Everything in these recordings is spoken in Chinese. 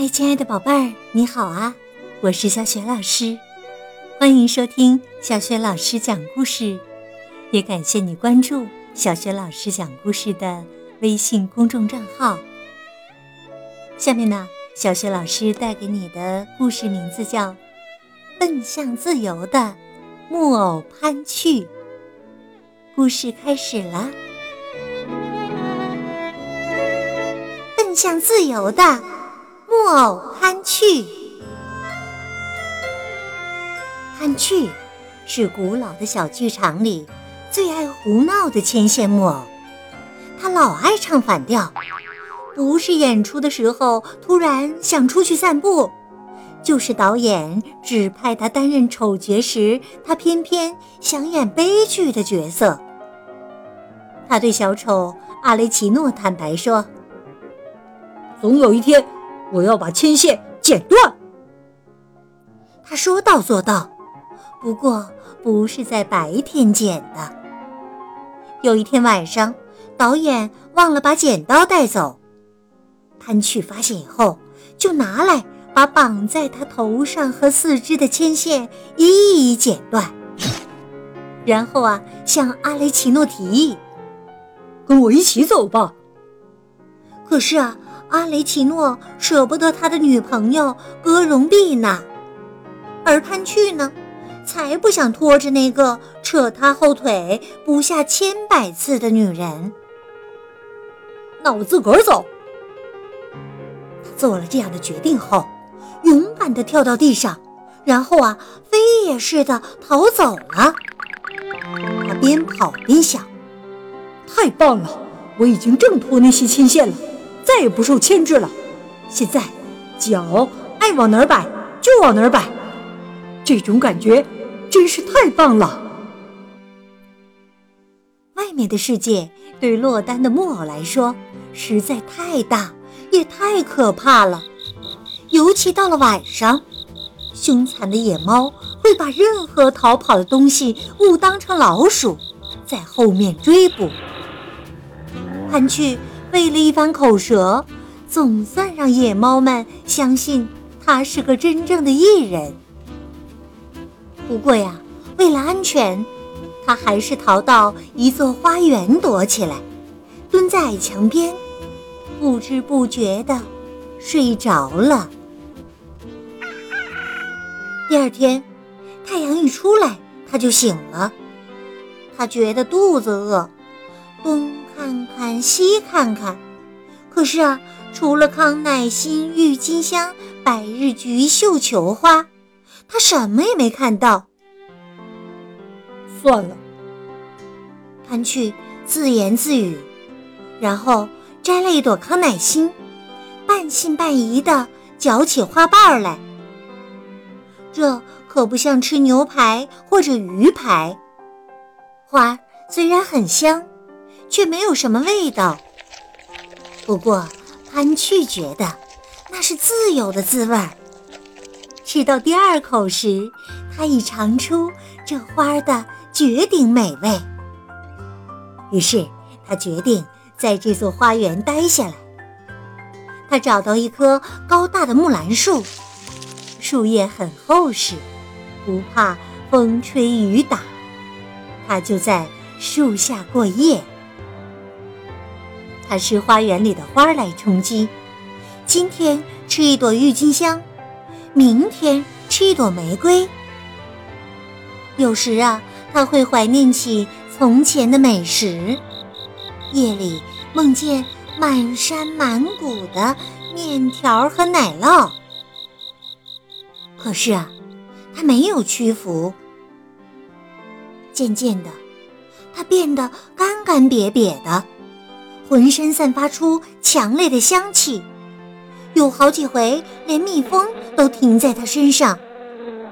嗨，亲爱的宝贝儿，你好啊！我是小雪老师，欢迎收听小雪老师讲故事，也感谢你关注小雪老师讲故事的微信公众账号。下面呢，小雪老师带给你的故事名字叫《奔向自由的木偶潘趣》。故事开始了，奔向自由的。木偶潘趣，潘趣是古老的小剧场里最爱胡闹的牵线木偶。他老爱唱反调，不是演出的时候突然想出去散步，就是导演指派他担任丑角时，他偏偏想演悲剧的角色。他对小丑阿雷奇诺坦白说：“总有一天。”我要把牵线剪断。他说到做到，不过不是在白天剪的。有一天晚上，导演忘了把剪刀带走，潘趣发现以后，就拿来把绑在他头上和四肢的牵线一一剪断，然后啊，向阿雷奇诺提议：“跟我一起走吧。”可是啊。阿雷奇诺舍不得他的女朋友戈荣蒂娜，而潘趣呢，才不想拖着那个扯他后腿不下千百次的女人。那我自个儿走。他做了这样的决定后，勇敢地跳到地上，然后啊，飞也似的逃走了。他边跑边想：太棒了，我已经挣脱那些牵线了。也不受牵制了。现在，脚爱往哪儿摆就往哪儿摆，这种感觉真是太棒了。外面的世界对落单的木偶来说实在太大，也太可怕了。尤其到了晚上，凶残的野猫会把任何逃跑的东西误当成老鼠，在后面追捕。看去。费了一番口舌，总算让野猫们相信他是个真正的艺人。不过呀，为了安全，他还是逃到一座花园躲起来，蹲在墙边，不知不觉的睡着了。第二天，太阳一出来，他就醒了。他觉得肚子饿，咚。看看西看看，可是啊，除了康乃馨、郁金香、百日菊、绣球花，他什么也没看到。算了，潘去自言自语，然后摘了一朵康乃馨，半信半疑的嚼起花瓣来。这可不像吃牛排或者鱼排，花虽然很香。却没有什么味道。不过，潘趣觉得那是自由的滋味儿。吃到第二口时，他已尝出这花的绝顶美味。于是，他决定在这座花园待下来。他找到一棵高大的木兰树，树叶很厚实，不怕风吹雨打。他就在树下过夜。他是花园里的花来充饥，今天吃一朵郁金香，明天吃一朵玫瑰。有时啊，他会怀念起从前的美食，夜里梦见满山满谷的面条和奶酪。可是啊，他没有屈服。渐渐的，他变得干干瘪瘪的。浑身散发出强烈的香气，有好几回连蜜蜂都停在他身上，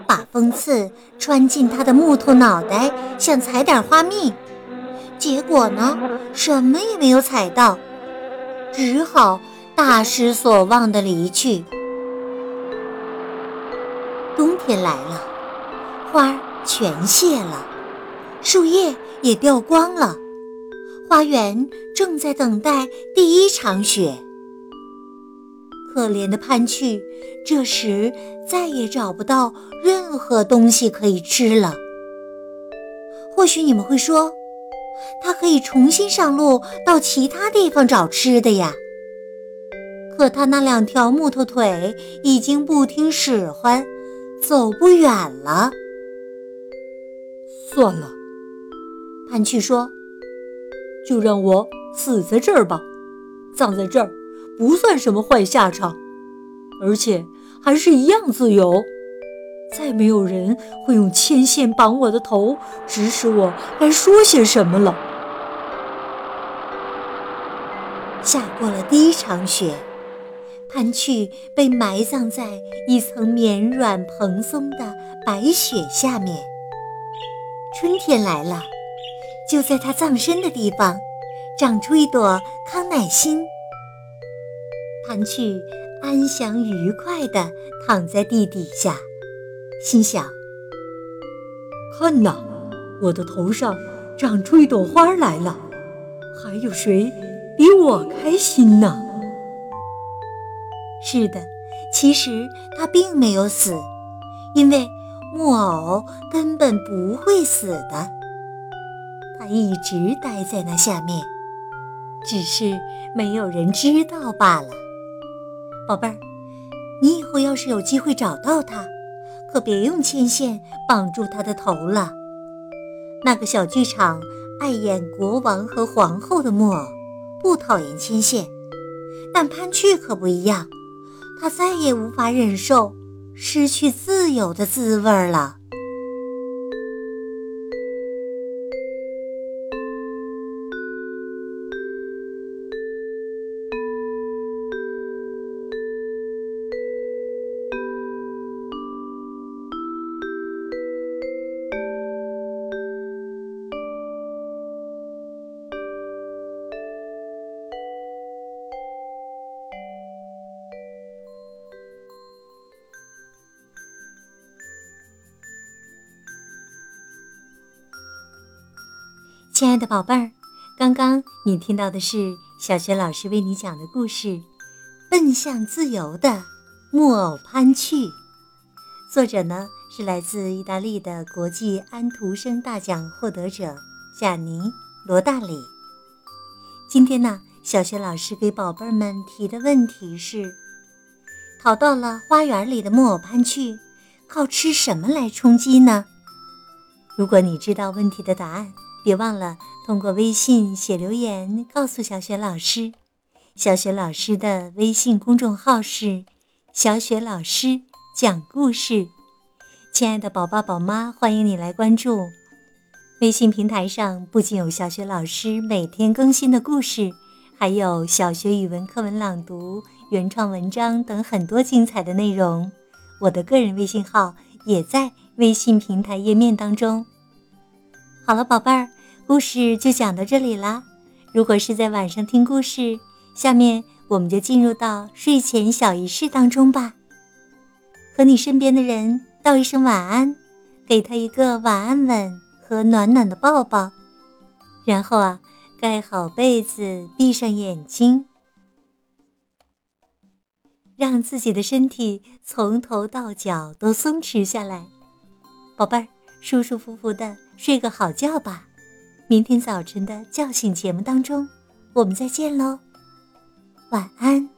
把蜂刺穿进他的木头脑袋，想采点花蜜，结果呢，什么也没有采到，只好大失所望的离去。冬天来了，花儿全谢了，树叶也掉光了。花园正在等待第一场雪，可怜的潘趣，这时再也找不到任何东西可以吃了。或许你们会说，他可以重新上路到其他地方找吃的呀。可他那两条木头腿已经不听使唤，走不远了。算了，潘趣说：“就让我死在这儿吧，葬在这儿不算什么坏下场，而且还是一样自由。再没有人会用牵线绑我的头，指使我该说些什么了。”下过了第一场雪。潘趣被埋葬在一层绵软蓬松的白雪下面。春天来了，就在他葬身的地方，长出一朵康乃馨。盘趣安详愉快地躺在地底下，心想：“看呐，我的头上长出一朵花来了，还有谁比我开心呢？”是的，其实他并没有死，因为木偶根本不会死的。他一直待在那下面，只是没有人知道罢了。宝贝儿，你以后要是有机会找到他，可别用牵线绑住他的头了。那个小剧场爱演国王和皇后的木偶，不讨厌牵线，但潘趣可不一样。他再也无法忍受失去自由的滋味了。亲爱的宝贝儿，刚刚你听到的是小学老师为你讲的故事《奔向自由的木偶潘趣》，作者呢是来自意大利的国际安徒生大奖获得者贾尼·罗大里。今天呢，小学老师给宝贝儿们提的问题是：逃到了花园里的木偶潘趣，靠吃什么来充饥呢？如果你知道问题的答案，别忘了通过微信写留言告诉小雪老师。小雪老师的微信公众号是“小雪老师讲故事”。亲爱的宝爸宝妈，欢迎你来关注。微信平台上不仅有小雪老师每天更新的故事，还有小学语文课文朗读、原创文章等很多精彩的内容。我的个人微信号也在微信平台页面当中。好了，宝贝儿，故事就讲到这里啦。如果是在晚上听故事，下面我们就进入到睡前小仪式当中吧。和你身边的人道一声晚安，给他一个晚安吻和暖暖的抱抱，然后啊，盖好被子，闭上眼睛，让自己的身体从头到脚都松弛下来，宝贝儿。舒舒服服的睡个好觉吧，明天早晨的叫醒节目当中，我们再见喽，晚安。